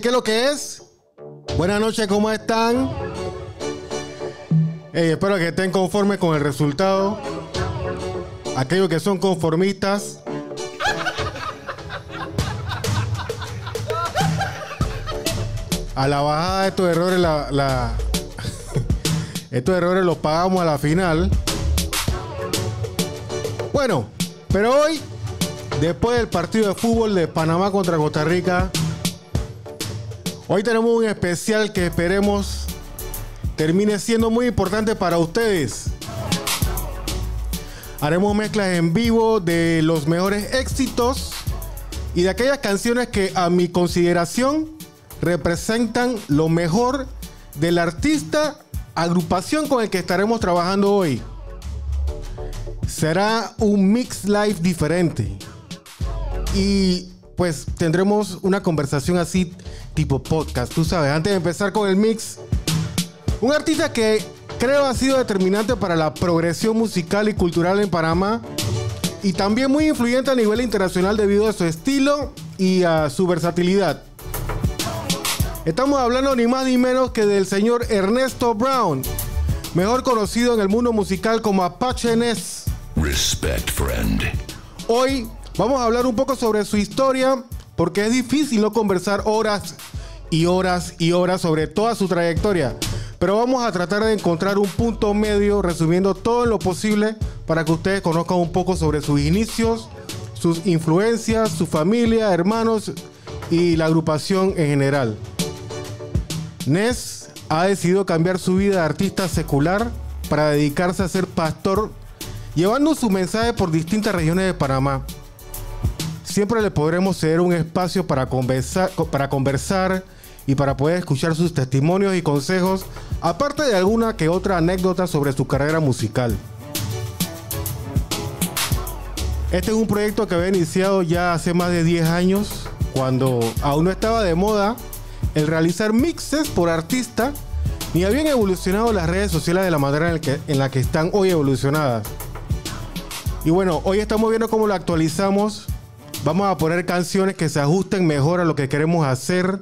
¿qué es lo que es? Buenas noches, ¿cómo están? Espero que estén conformes con el resultado. Aquellos que son conformistas. A la bajada estos errores, la, la- estos errores los pagamos a la final. Bueno, pero hoy, después del partido de fútbol de Panamá contra Costa Rica, hoy tenemos un especial que esperemos termine siendo muy importante para ustedes. Haremos mezclas en vivo de los mejores éxitos y de aquellas canciones que a mi consideración representan lo mejor del artista, agrupación con el que estaremos trabajando hoy. Será un mix live diferente. Y pues tendremos una conversación así tipo podcast, tú sabes. Antes de empezar con el mix, un artista que creo ha sido determinante para la progresión musical y cultural en Panamá y también muy influyente a nivel internacional debido a su estilo y a su versatilidad. Estamos hablando ni más ni menos que del señor Ernesto Brown, mejor conocido en el mundo musical como Apache Ness. Respect, friend. Hoy vamos a hablar un poco sobre su historia porque es difícil no conversar horas y horas y horas sobre toda su trayectoria. Pero vamos a tratar de encontrar un punto medio resumiendo todo lo posible para que ustedes conozcan un poco sobre sus inicios, sus influencias, su familia, hermanos y la agrupación en general. Ness ha decidido cambiar su vida de artista secular para dedicarse a ser pastor, llevando su mensaje por distintas regiones de Panamá. Siempre le podremos ceder un espacio para conversar, para conversar y para poder escuchar sus testimonios y consejos, aparte de alguna que otra anécdota sobre su carrera musical. Este es un proyecto que había iniciado ya hace más de 10 años, cuando aún no estaba de moda el realizar mixes por artista, ni habían evolucionado las redes sociales de la manera en, que- en la que están hoy evolucionadas. Y bueno, hoy estamos viendo cómo lo actualizamos. Vamos a poner canciones que se ajusten mejor a lo que queremos hacer.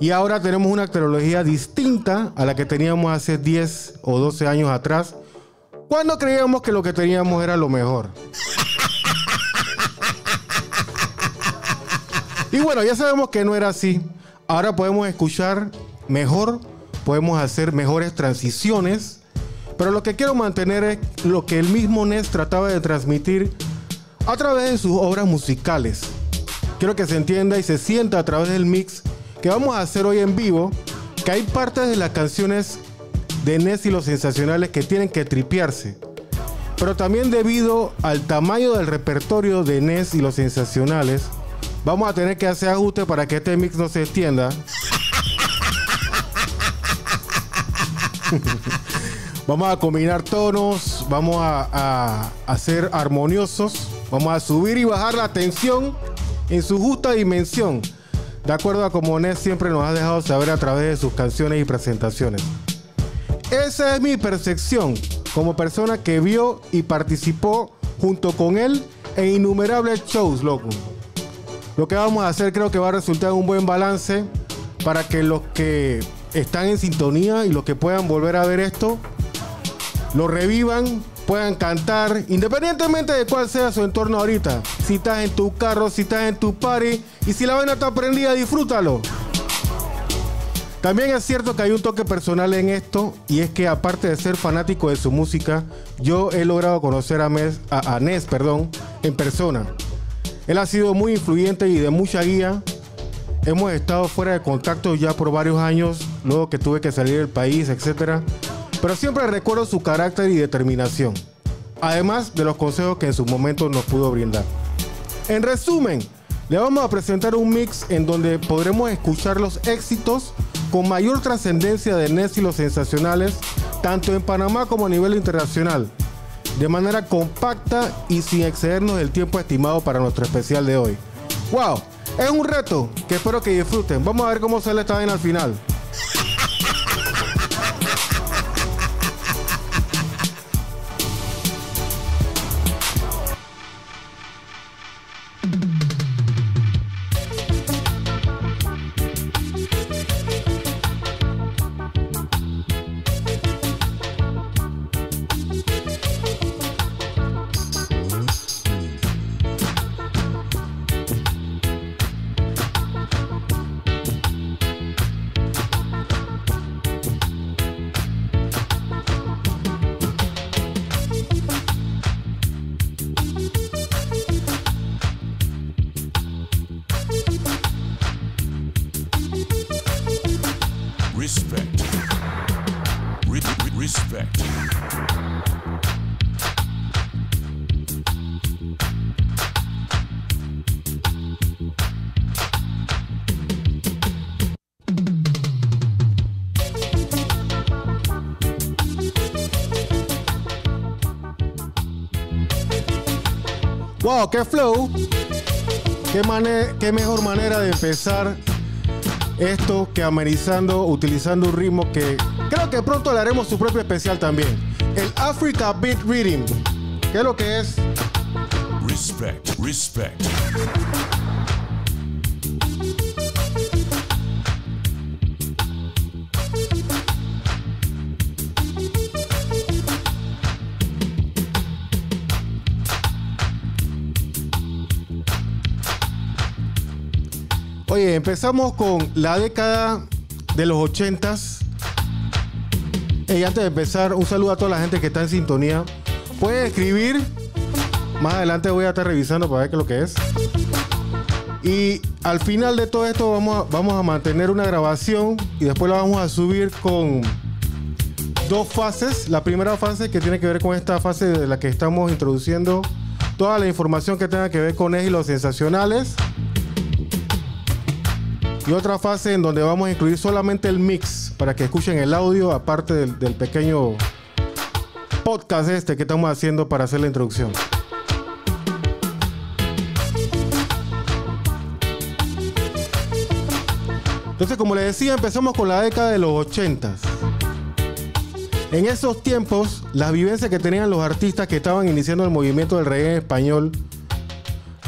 Y ahora tenemos una tecnología distinta a la que teníamos hace 10 o 12 años atrás, cuando creíamos que lo que teníamos era lo mejor. Y bueno, ya sabemos que no era así. Ahora podemos escuchar mejor, podemos hacer mejores transiciones, pero lo que quiero mantener es lo que el mismo Ness trataba de transmitir a través de sus obras musicales. Quiero que se entienda y se sienta a través del mix que vamos a hacer hoy en vivo, que hay partes de las canciones de Ness y los sensacionales que tienen que tripearse. Pero también debido al tamaño del repertorio de Ness y los sensacionales, vamos a tener que hacer ajustes para que este mix no se extienda. vamos a combinar tonos, vamos a, a, ser armoniosos, vamos a subir y bajar la tensión en su justa dimensión, de acuerdo a como Ness siempre nos ha dejado saber a través de sus canciones y presentaciones. Esa es mi percepción como persona que vio y participó junto con él en innumerables shows, loco. Lo que vamos a hacer creo que va a resultar un buen balance para que los que están en sintonía y los que puedan volver a ver esto, lo revivan, puedan cantar, independientemente de cuál sea su entorno ahorita. Si estás en tu carro, si estás en tu party y si la vaina está prendida, disfrútalo. También es cierto que hay un toque personal en esto y es que aparte de ser fanático de su música, yo he logrado conocer a, Mes- a, a Ness perdón, en persona. Él ha sido muy influyente y de mucha guía. Hemos estado fuera de contacto ya por varios años, luego que tuve que salir del país, etc. Pero siempre recuerdo su carácter y determinación, además de los consejos que en su momento nos pudo brindar. En resumen, le vamos a presentar un mix en donde podremos escuchar los éxitos con mayor trascendencia de Ness y los sensacionales, tanto en Panamá como a nivel internacional, de manera compacta y sin excedernos del tiempo estimado para nuestro especial de hoy. ¡Wow! Es un reto que espero que disfruten. Vamos a ver cómo sale esta vaina al final. ¡Qué flow! ¿Qué, qué mejor manera de empezar esto que amenizando, utilizando un ritmo que creo que pronto le haremos su propio especial también. El Africa Beat Reading. ¿Qué es lo que es? Respect, respect. Empezamos con la década de los ochentas. Y antes de empezar, un saludo a toda la gente que está en sintonía. Puede escribir. Más adelante voy a estar revisando para ver qué es lo que es. Y al final de todo esto vamos a, vamos a mantener una grabación y después la vamos a subir con dos fases. La primera fase que tiene que ver con esta fase de la que estamos introduciendo toda la información que tenga que ver con él y los sensacionales. Y otra fase en donde vamos a incluir solamente el mix para que escuchen el audio, aparte del, pequeño podcast este que estamos haciendo para hacer la introducción. Entonces, como les decía, empezamos con la década de los 80. En esos tiempos, las vivencias que tenían los artistas que estaban iniciando el movimiento del reggae español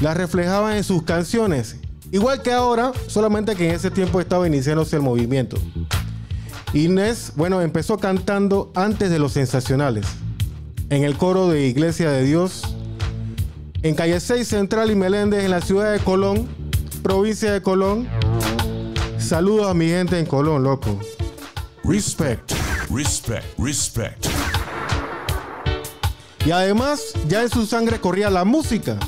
las reflejaban en sus canciones. Igual que ahora, solamente que en ese tiempo estaba iniciándose el movimiento. Inés, bueno, empezó cantando antes de los sensacionales. En el coro de Iglesia de Dios. En Calle 6 Central y Meléndez, en la ciudad de Colón, provincia de Colón. Saludos a mi gente en Colón, loco. Respect. Respect, respect. Y además, ya en su sangre corría la música.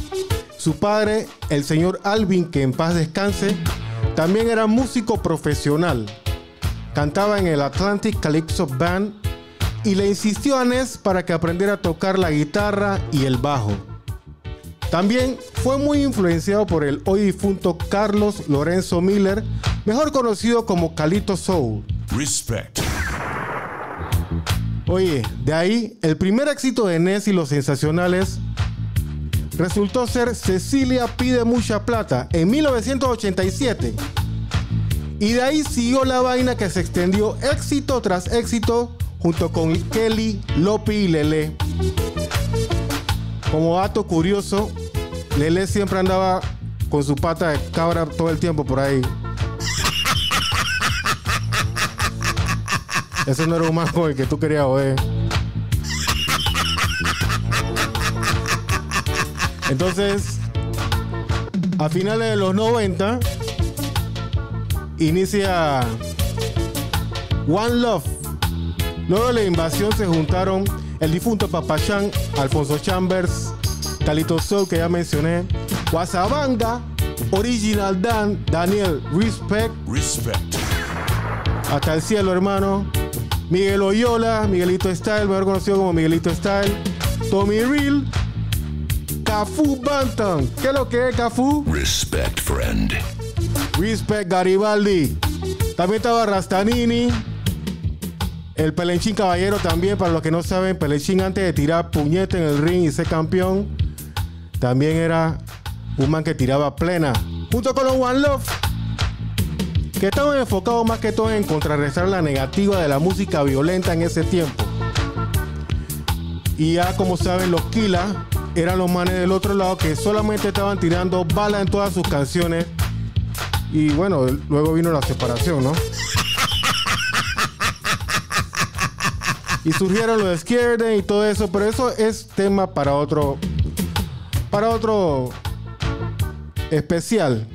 Su padre, el señor Alvin, que en paz descanse, también era músico profesional. Cantaba en el Atlantic Calypso Band y le insistió a Ness para que aprendiera a tocar la guitarra y el bajo. También fue muy influenciado por el hoy difunto Carlos Lorenzo Miller, mejor conocido como Calito Soul. Respect. Oye, de ahí, el primer éxito de Ness y los sensacionales resultó ser Cecilia pide mucha plata en 1987. Y de ahí siguió la vaina que se extendió éxito tras éxito junto con Kelly, Lopi y Lele. Como dato curioso, Lele siempre andaba con su pata de cabra todo el tiempo por ahí. Ese no era un con el que tú querías oír. Entonces, a finales de los 90, inicia One Love. Luego de la invasión se juntaron el difunto Papachán, Alfonso Chambers, Calito Soul, que ya mencioné, Guasabanga, Original Dan, Daniel Respect, Respect. hasta el cielo, hermano. Miguel Oyola, Miguelito Style, mejor conocido como Miguelito Style. Tommy Real. Cafu Bantam. ¿Qué es lo que es Cafu? Respect, friend. Respect Garibaldi. También estaba Rastanini. El Pelenchín Caballero también, para los que no saben, Pelenchín antes de tirar puñete en el ring y ser campeón, también era un man que tiraba plena. Junto con los One Love, que estaban enfocados más que todo en contrarrestar la negativa de la música violenta en ese tiempo. Y ya como saben, los Kila eran los manes del otro lado que solamente estaban tirando balas en todas sus canciones. Y bueno, luego vino la separación, ¿no? Y surgieron los Skierden y todo eso, pero eso es tema para otro. Para otro especial.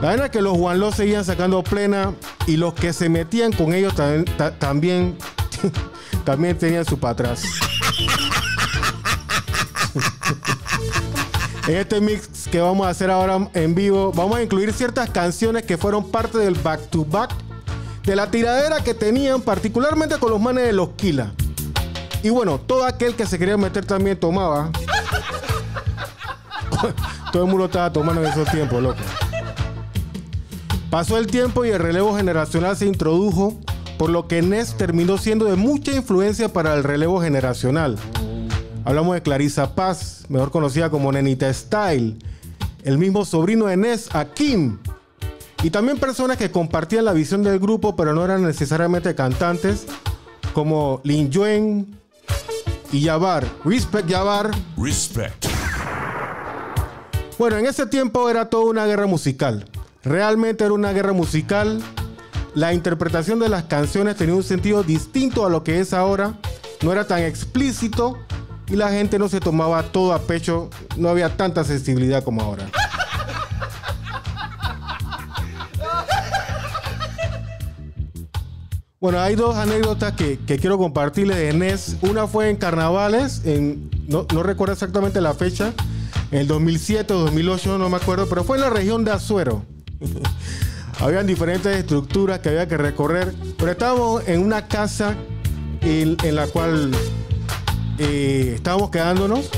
La verdad es que los One Love seguían sacando plena y los que se metían con ellos también, ta- también, también tenían su para atrás. En este mix que vamos a hacer ahora en vivo, vamos a incluir ciertas canciones que fueron parte del back to back de la tiradera que tenían, particularmente con los manes de los Kila. Y bueno, todo aquel que se quería meter también tomaba. todo el mundo estaba tomando en esos tiempos, loco. Pasó el tiempo y el relevo generacional se introdujo, por lo que Ness terminó siendo de mucha influencia para el relevo generacional. Hablamos de Clarissa Paz, mejor conocida como Nenita Style. El mismo sobrino de Ness, Akim. Y también personas que compartían la visión del grupo, pero no eran necesariamente cantantes, como Lin Yuen y Yabar. Respect Yabar. Respect. Bueno, en ese tiempo era toda una guerra musical. Realmente era una guerra musical. La interpretación de las canciones tenía un sentido distinto a lo que es ahora. No era tan explícito y la gente no se tomaba todo a pecho. No había tanta sensibilidad como ahora. Bueno, hay dos anécdotas que, quiero compartirles de Nes. Una fue en carnavales, no, recuerdo exactamente la fecha, en el 2007 o 2008, no me acuerdo, pero fue en la región de Azuero. Habían diferentes estructuras que había que recorrer, pero estábamos en una casa en la cual eh, estábamos quedándonos.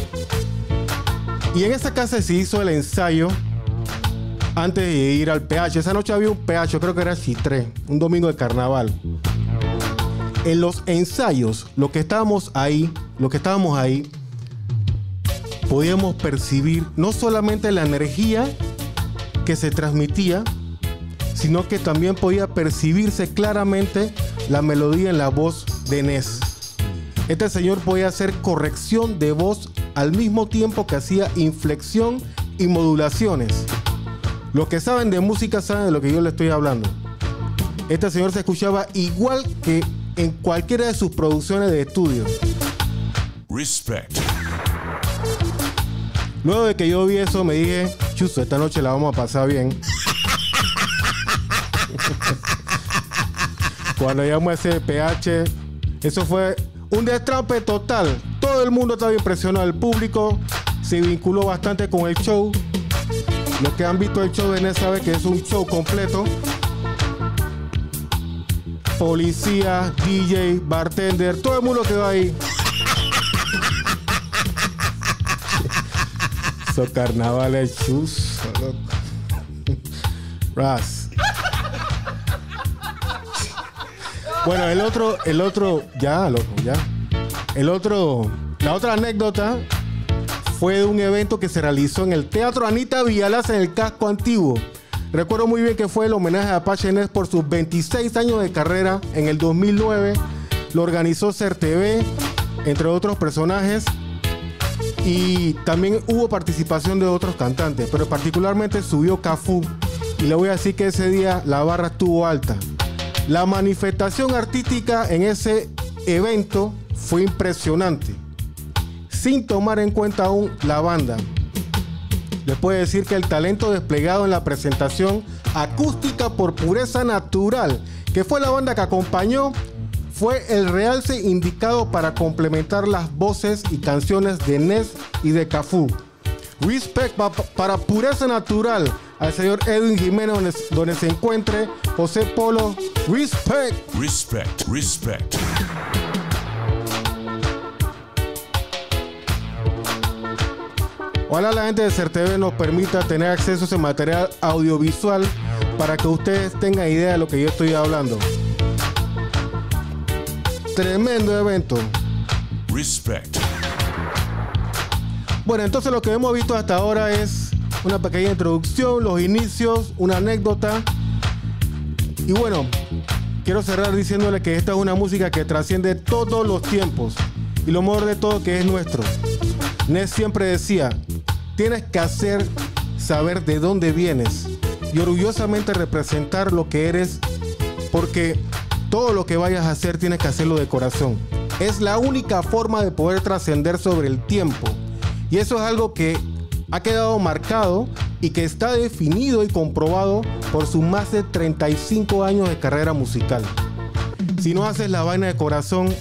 Y en esa casa se hizo el ensayo antes de ir al PH. Esa noche había un PH, creo que era Chitré, un domingo de carnaval. En los ensayos, lo que estábamos ahí, lo que estábamos ahí, podíamos percibir no solamente la energía que se transmitía, sino que también podía percibirse claramente la melodía en la voz de Nes. Este señor podía hacer corrección de voz al mismo tiempo que hacía inflexión y modulaciones. Los que saben de música saben de lo que yo le estoy hablando. Este señor se escuchaba igual que en cualquiera de sus producciones de estudio. Respect. Luego de que yo vi eso, me dije, chuzo, esta noche la vamos a pasar bien. Cuando llegamos a ese PH, eso fue un destrampe total. Todo el mundo estaba impresionado, el público se vinculó bastante con el show. Los que han visto el show de Nes saben que es un show completo. Policía, DJ, bartender, todo el mundo quedó ahí. Esos carnavales chus. Ras. Bueno, el otro, el otro, ya, loco, ya. El otro, la otra anécdota fue de un evento que se realizó en el Teatro Anita Villalas en el casco antiguo. Recuerdo muy bien que fue el homenaje a Apache Nes por sus 26 años de carrera en el 2009. Lo organizó CERTV, entre otros personajes. Y también hubo participación de otros cantantes, pero particularmente subió Cafú. Y le voy a decir que ese día la barra estuvo alta. La manifestación artística en ese evento fue impresionante, sin tomar en cuenta aún la banda. Les puedo decir que el talento desplegado en la presentación acústica por pureza natural, que fue la banda que acompañó, fue el realce indicado para complementar las voces y canciones de Nes y de Cafú. Respect pa- para pureza natural al señor Edwin Jiménez donde, donde se encuentre José Polo. Respect. Respect. Respect. Ojalá la gente de CERTV nos permita tener acceso a ese material audiovisual para que ustedes tengan idea de lo que yo estoy hablando. Tremendo evento. Respect. Bueno, entonces lo que hemos visto hasta ahora es una pequeña introducción, los inicios, una anécdota. Y bueno, quiero cerrar diciéndole que esta es una música que trasciende todos los tiempos. Y lo mejor de todo que es nuestro. Nes siempre decía, tienes que hacer saber de dónde vienes y orgullosamente representar lo que eres porque todo lo que vayas a hacer tienes que hacerlo de corazón. Es la única forma de poder trascender sobre el tiempo. Y eso es algo que ha quedado marcado y que está definido y comprobado por sus más de 35 años de carrera musical. Si no haces la vaina de corazón,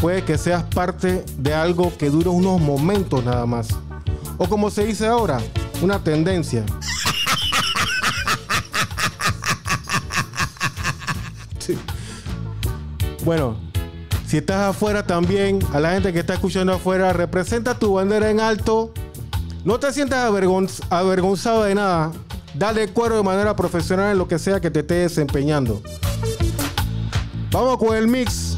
puede que seas parte de algo que dure unos momentos nada más. O como se dice ahora, una tendencia. Bueno, si estás afuera también, a la gente que está escuchando afuera, representa tu bandera en alto. No te sientas avergonz- avergonzado de nada. Dale cuero de manera profesional en lo que sea que te esté desempeñando. Vamos con el mix.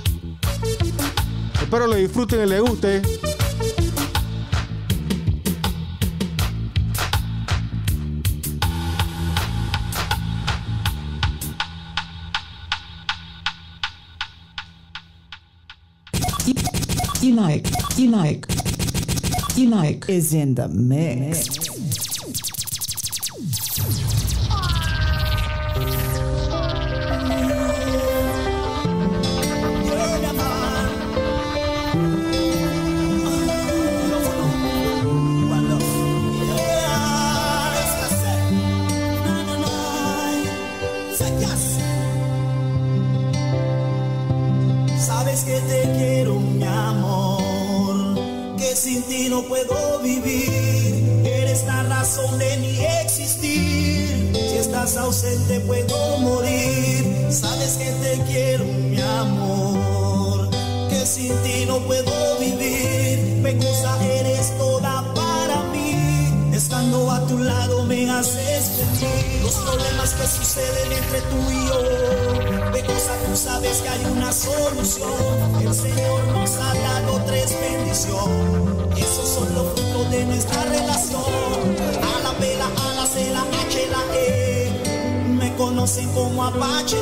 Espero le disfruten y le guste. Unike, Unike, Unike is in the mix. mix. abate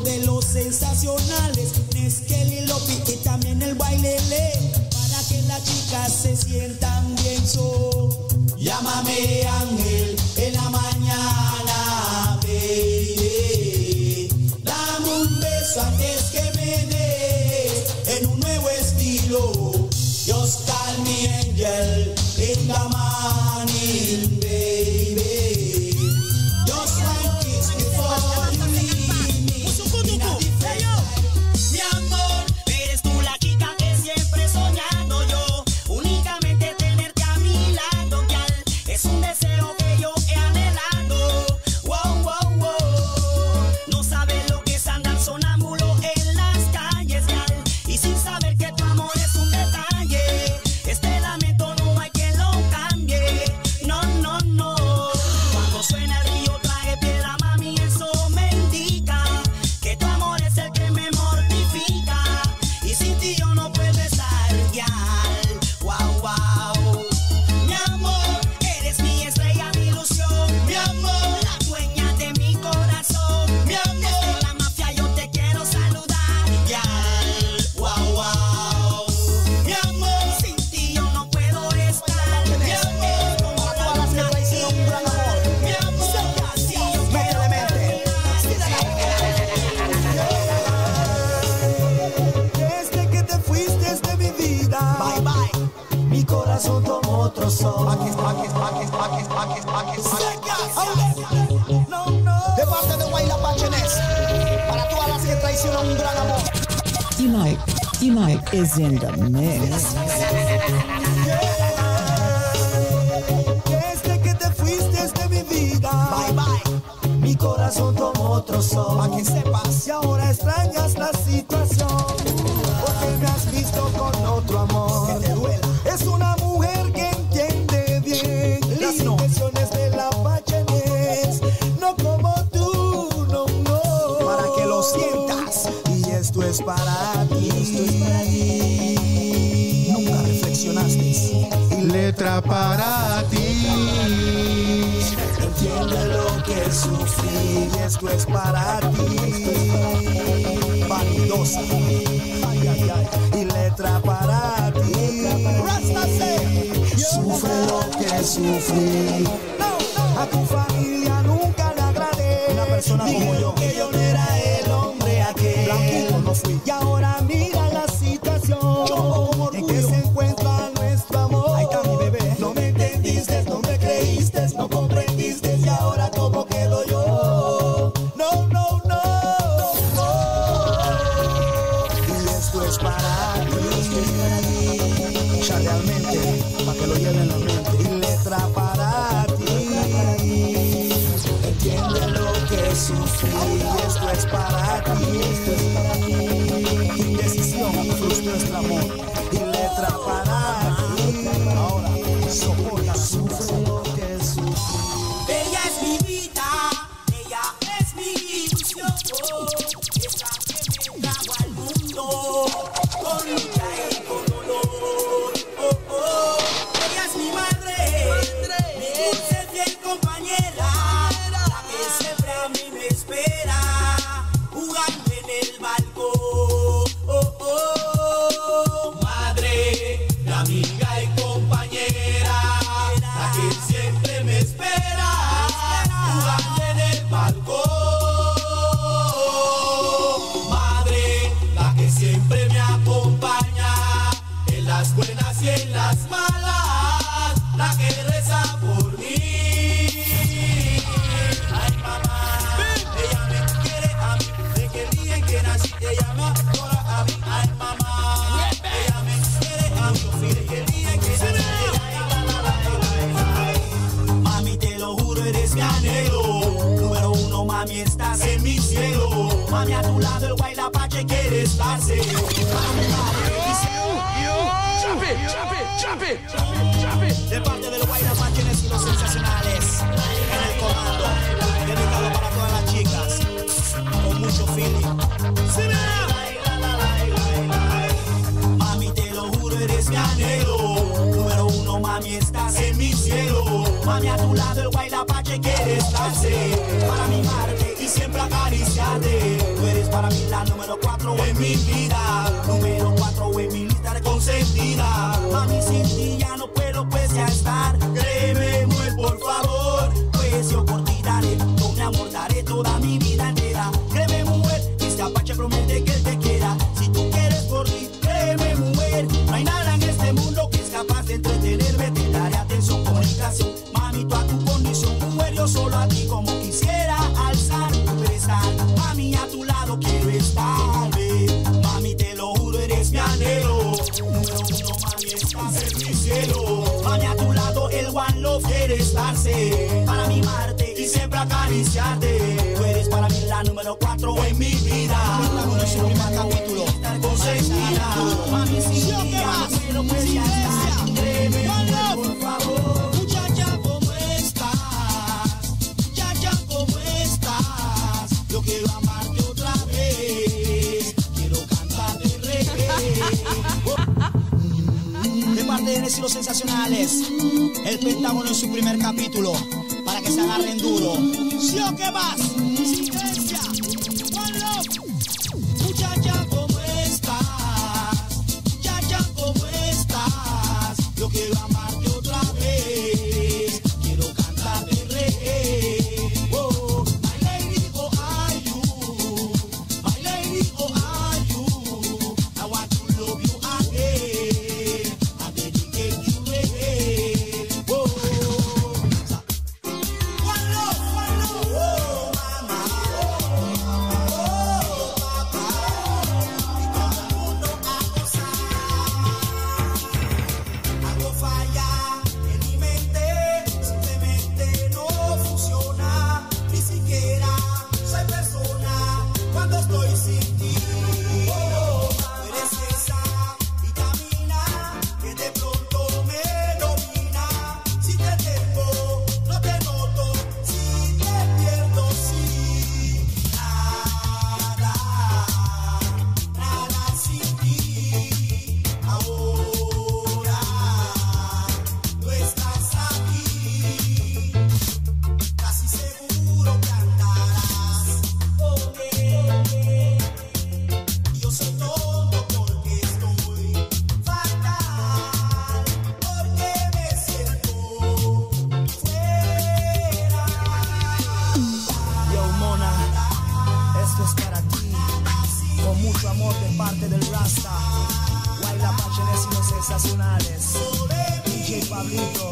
de los sensacionales, Nesquel y y también el bailele, para que las chicas se sientan bien so. Llámame Ángel en la mañana, baby. Dame un beso antes que me des en un nuevo estilo. Dios calme, Angel, in the morning. necesitas. Y esto es para ti. Y esto es para ti. Nunca reflexionaste. Y letra para ti. Entiende lo que sufrí. Y esto es para ti. Vanidosa. Ay, ay, ay. Y letra para ti. Sufre lo que sufrí. A tu familia. Y ahora mira la situación. mi vida. grandes y los sensacionales. El Pentágono en su primer capítulo. Para que se agarren duro. ¿Sí o qué más? bonito.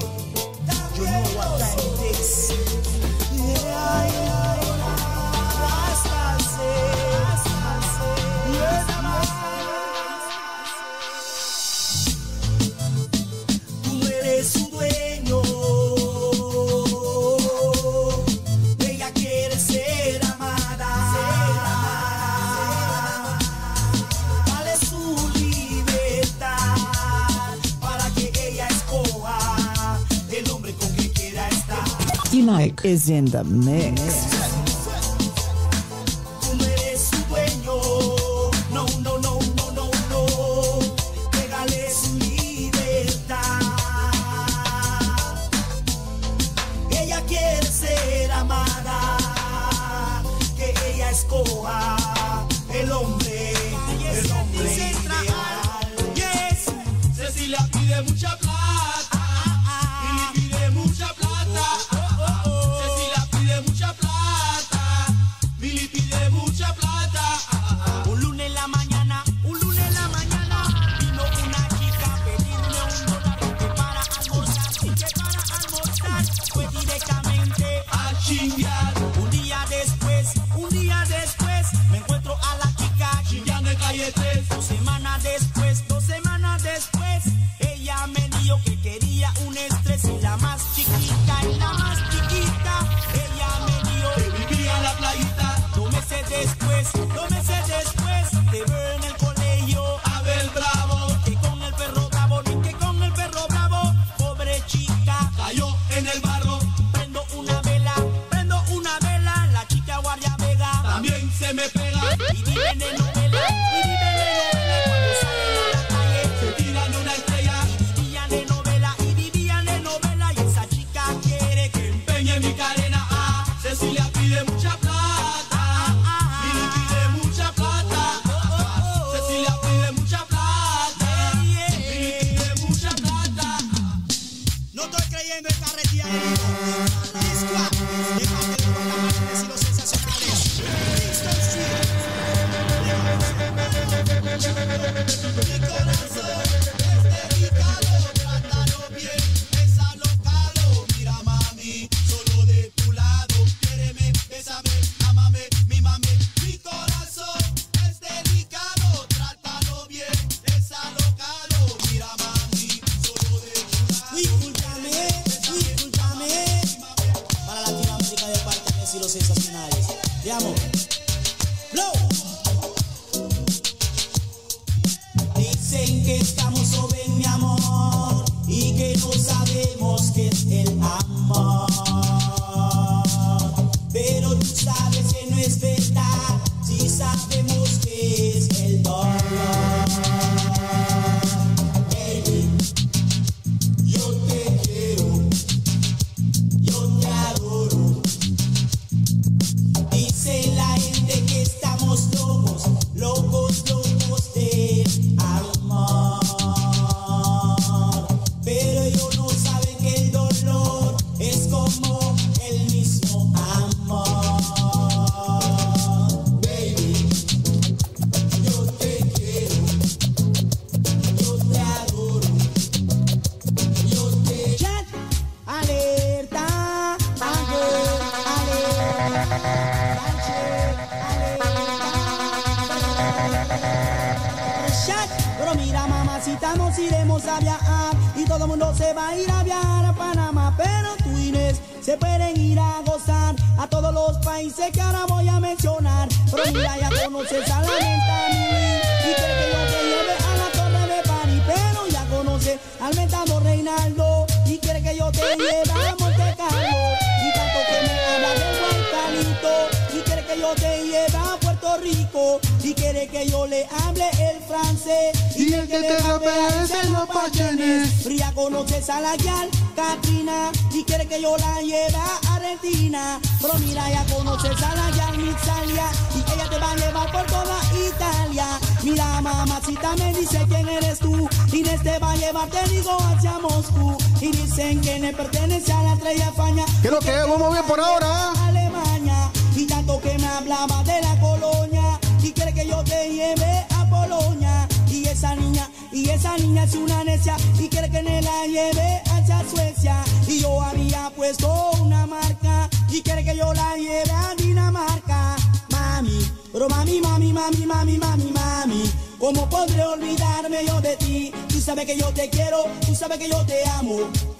is in the mix. También se me pega nos iremos a viajar y todo el mundo se va a ir a viajar a Panamá, pero tú Inés se pueden ir a gozar a todos los países que ahora voy a mencionar. Pero mira, ya conoces a la menta y creo que yo te lleve a la torre de París, pero ya conoces al mentado Reinaldo y quiere que yo te lleve a que yo le hable el francés. Y, el que, que te rapea es el apachenés. Ría conoce a la guial, Katrina, y quiere que yo la lleve a Argentina. Pero mira, ya conoces a la guial, Mixalia, y ella te va a llevar por toda Italia. Mira, mamacita me dice quién eres tú. Inés te va a llevar, te digo, hacia Moscú. Y dicen que me pertenece a la estrella faña. Creo que, que vamos bien por ahora. Alemania. Y tanto que me hablaba de la cosa te lleve a Polonia. Y esa niña, y esa niña es una necia y quiere que me la lleve hacia Suecia. Y yo había puesto una marca y quiere que yo la lleve a Dinamarca. Mami, pero mami, mami, mami, mami, mami, mami. ¿Cómo podré olvidarme yo de ti? Tú sabes que yo te quiero, tú sabes que yo te amo.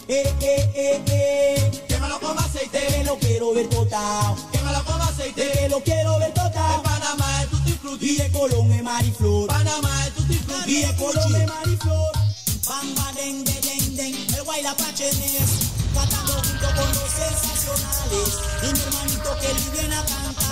Eh, eh, eh, eh. Quémalo con aceite. Te lo quiero ver total. Quémalo con aceite. Te lo quiero ver total. Panamá tutti Y frutti, de Colón es Mariflor. Panamá es tutti frutti. Y de Colón es Mariflor. Bamba, den, den, den, den. El Guaylapache es cantando junto con los sensacionales. Y mi hermanito Kelly viene a cantarle.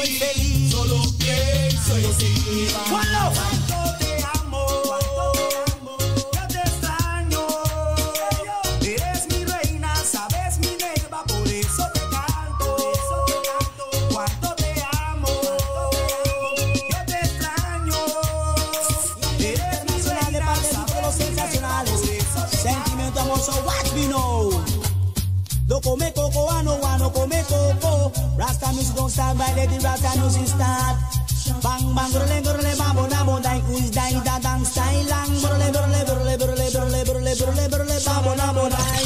Soy feliz. Solo pienso. Bang bang, brole brole, bambo nabo, dai kuis dai da dang style lang. Brole brole brole brole brole brole brole brole, bambo nabo dai.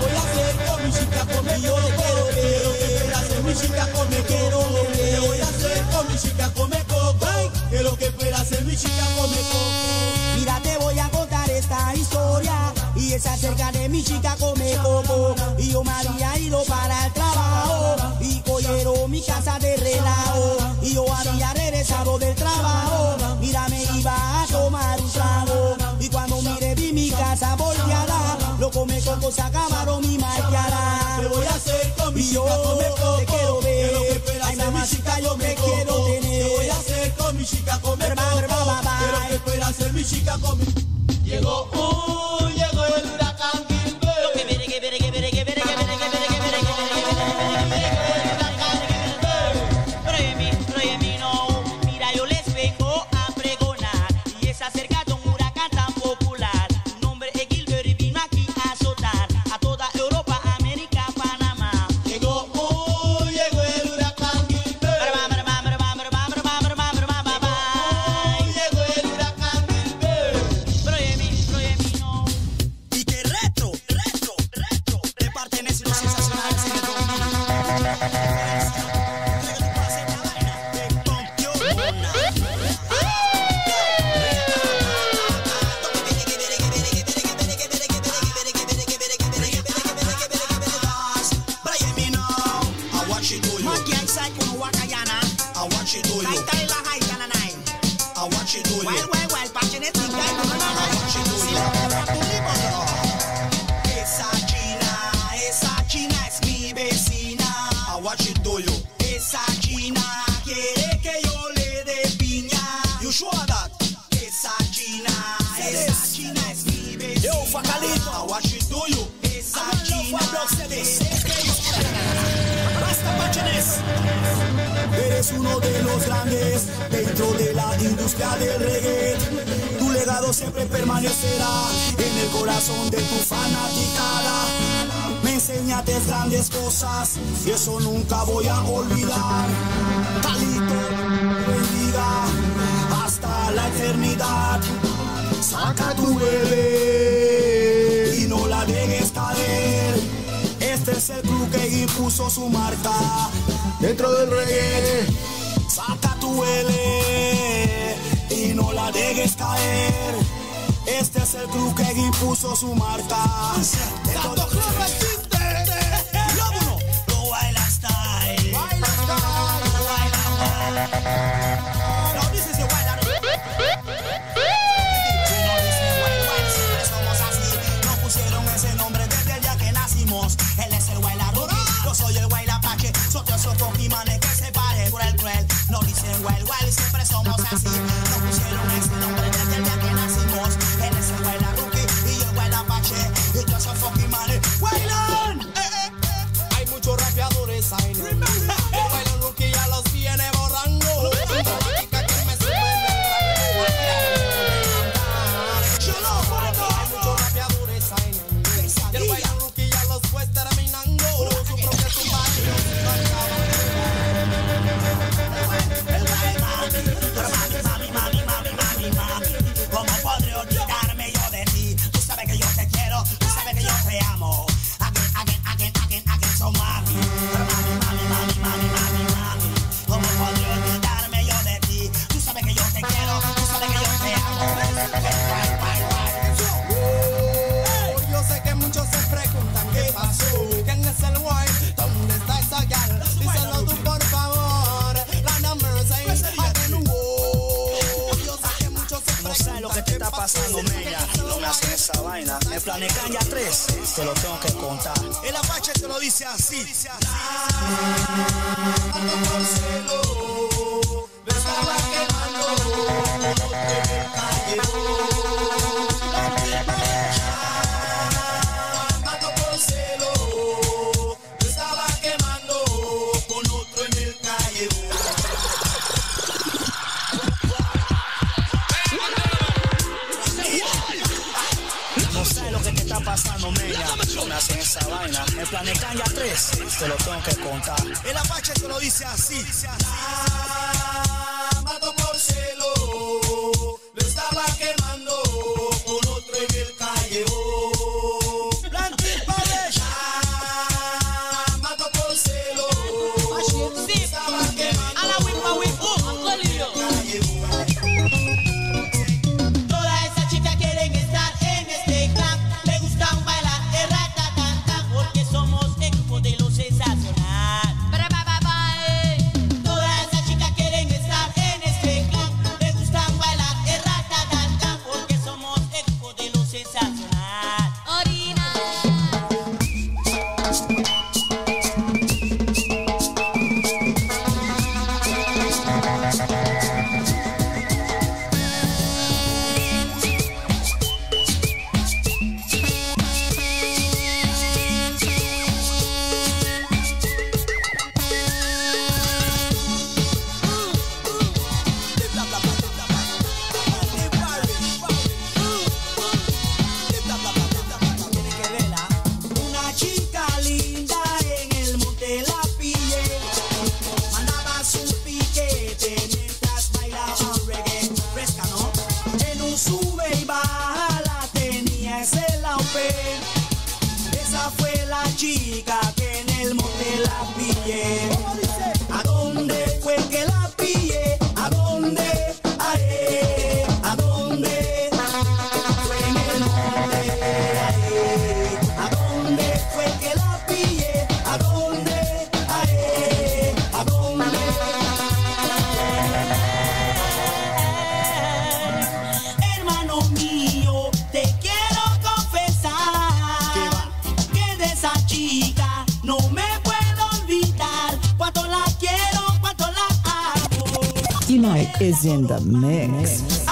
Voy a hacer con mi chica, con mi yo le quiero ver. hacer mi chica come Quiero. ¿Qué voy a hacer con mi chica come coco? Que lo que espera hacer mi chica come coco. Mira, te voy a contar esta historia. Y es acerca de mi chica come coco. Y yo me había ido para el trabajo. Y cogieron mi casa de Y yo te quiero ver. Ay, mamacita, chica yo coco. quiero tener. ¿Qué voy a hacer con mi chica come coco? brr, Que espera hacer mi chica come Llegó, uh, su marca. Is in the mix.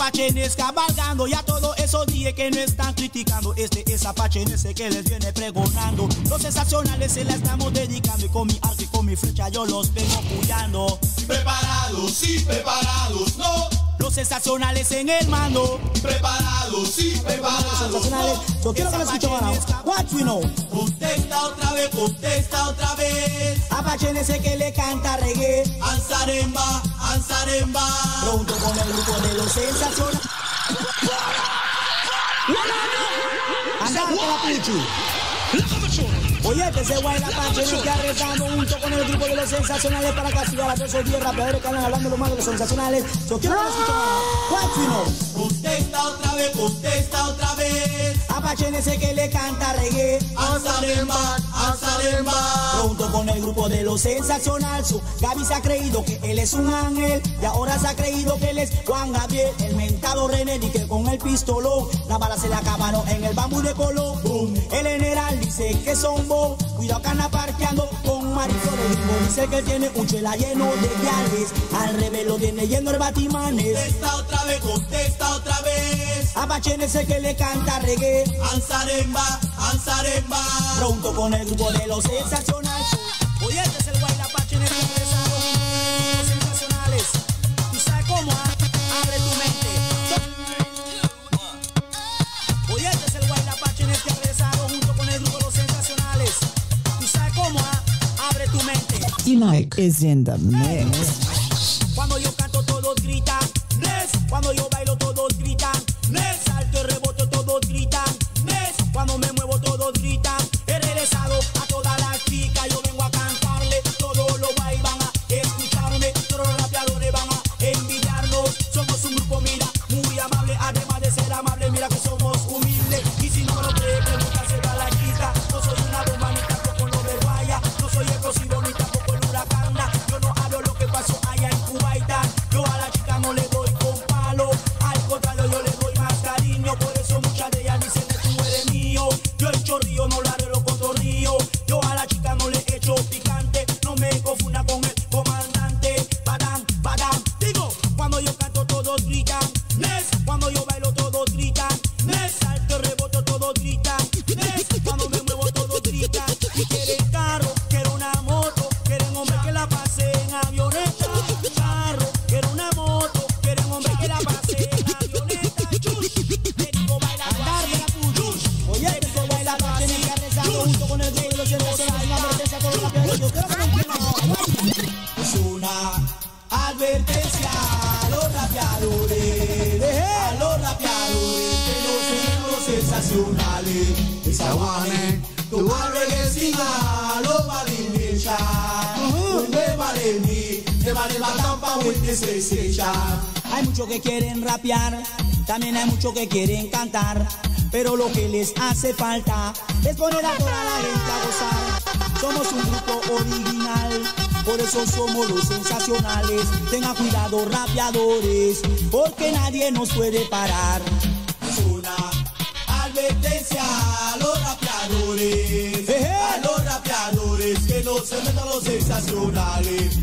Esa pachenes cabalgando y a todos esos días que no están criticando. Este es apachenes que les viene pregonando. Los sensacionales se la estamos dedicando y con mi arco y con mi flecha yo los vengo apoyando. Preparados, sí, preparados, no. Los sensacionales en el mando. Preparados, sí, preparados, Sensacionales. no. Yo quiero que me escuchen ahora. What we know. Contesta otra vez, contesta otra vez. Apachenes que le canta reggae. Ansaremba, ansaremba. Junto con el grupo de los sensacionales. Puchi. Oye, que ese guay la pancha nos está rezando junto con el grupo de los sensacionales para castigar a todos esos 10 rapeadores que andan hablando lo malo de los sensacionales. Yo quiero que lo escuchen know. Contesta otra vez, contesta otra vez. Apachenes que le canta reggae. Ansaremba, ansaremba. Junto con el grupo de los sensacionales, su Gaby se ha creído que él es un ángel y ahora se ha creído que él es Juan Gabriel, el mentado René y que con el pistolón la bala se le acabaron en el bambú de color. El general dice que son bo, cuidado que anda parqueando con maricones. Dice que tiene un chela lleno de viales, al revés lo tiene lleno de batimanes. Contesta otra vez, contesta otra vez. Apache ese que le canta reggae, Ansaremba, ansaremba. junto con el grupo de los sensacionales. Mente. Unike is in the mix. también hay muchos que quieren cantar, pero lo que les hace falta es poner a toda la gente a gozar. Somos un grupo original, por eso somos los sensacionales. Tengan cuidado, rapeadores, porque nadie nos puede parar. Es una advertencia a los rapeadores, a los rapeadores que no se metan los sensacionales.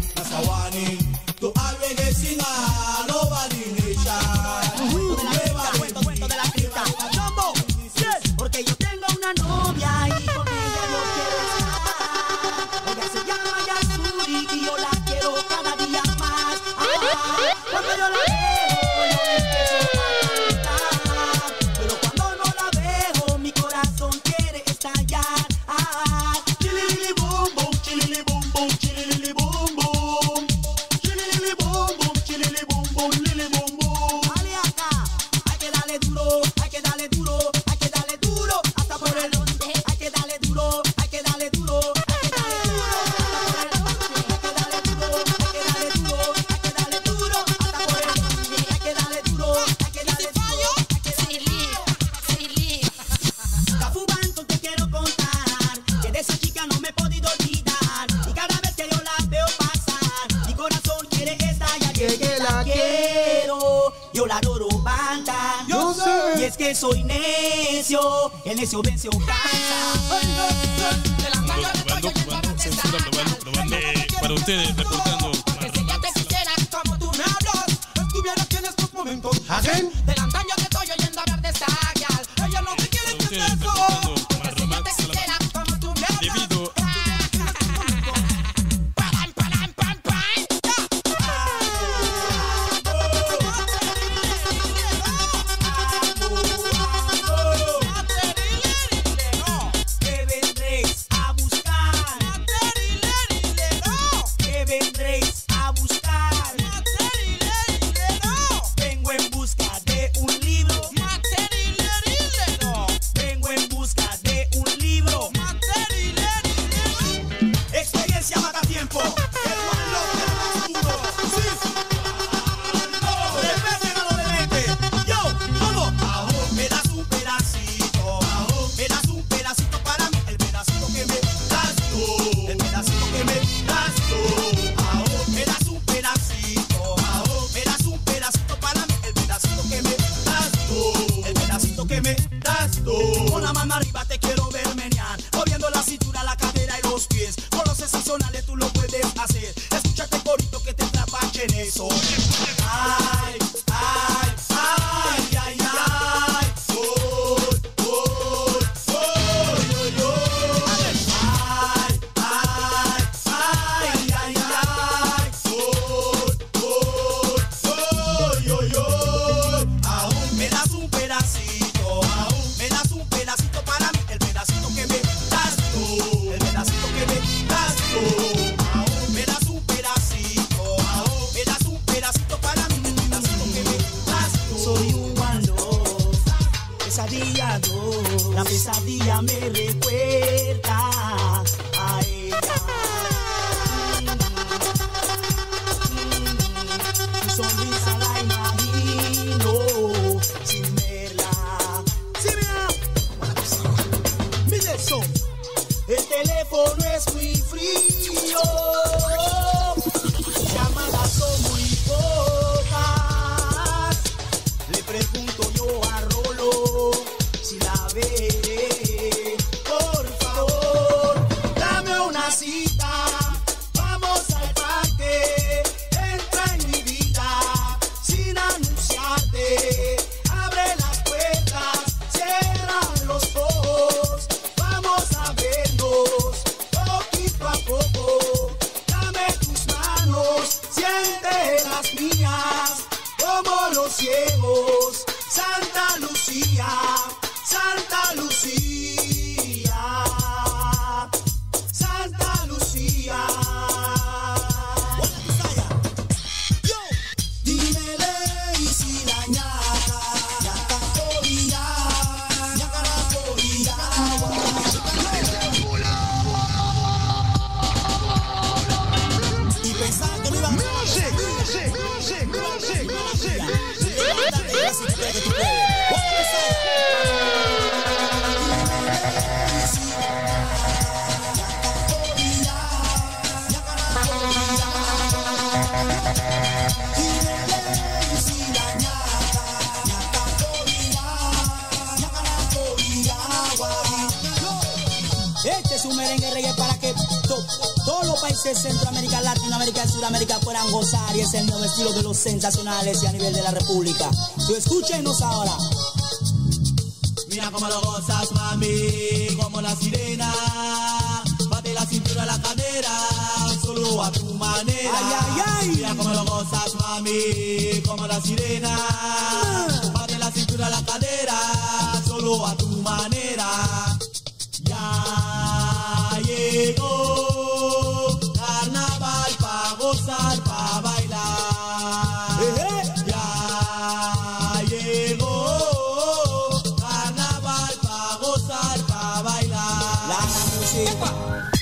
이 야.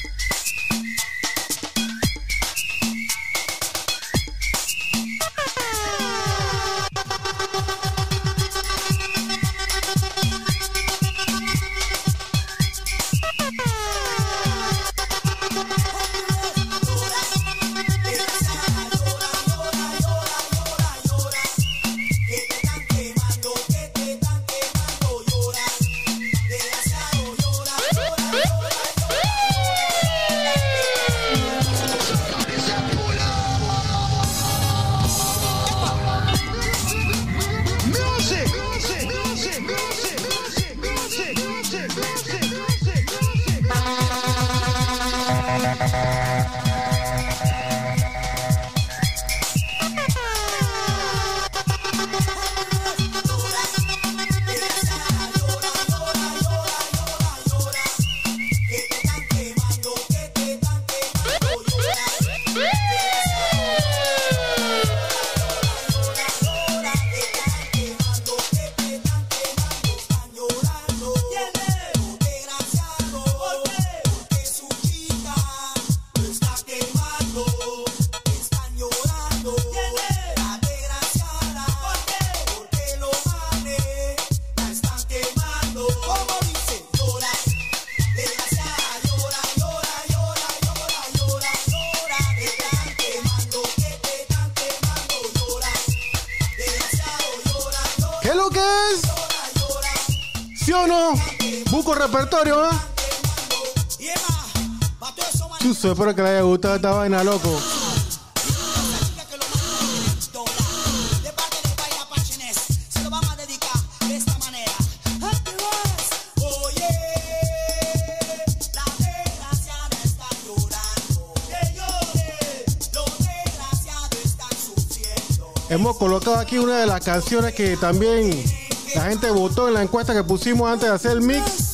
Hemos colocado aquí una de las canciones que también la gente votó en la encuesta que pusimos antes de hacer el mix.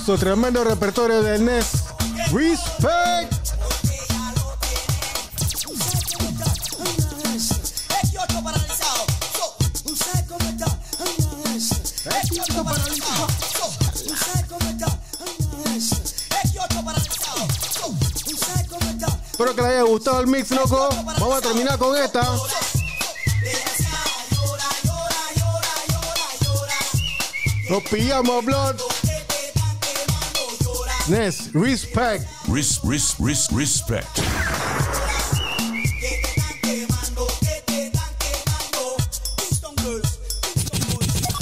con su tremendo repertorio de NES. Respect. Espero que les haya gustado el mix, loco. Vamos a terminar con esta. Nos pillamos, Blood. Yes, respect. Risk, risk, risk, respect.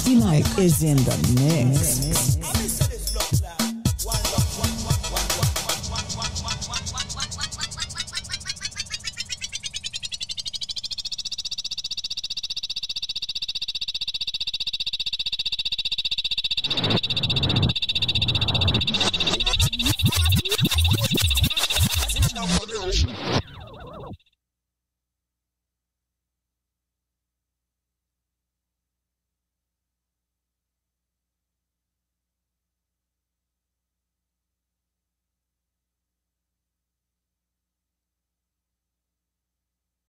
D-Mike is in the mix.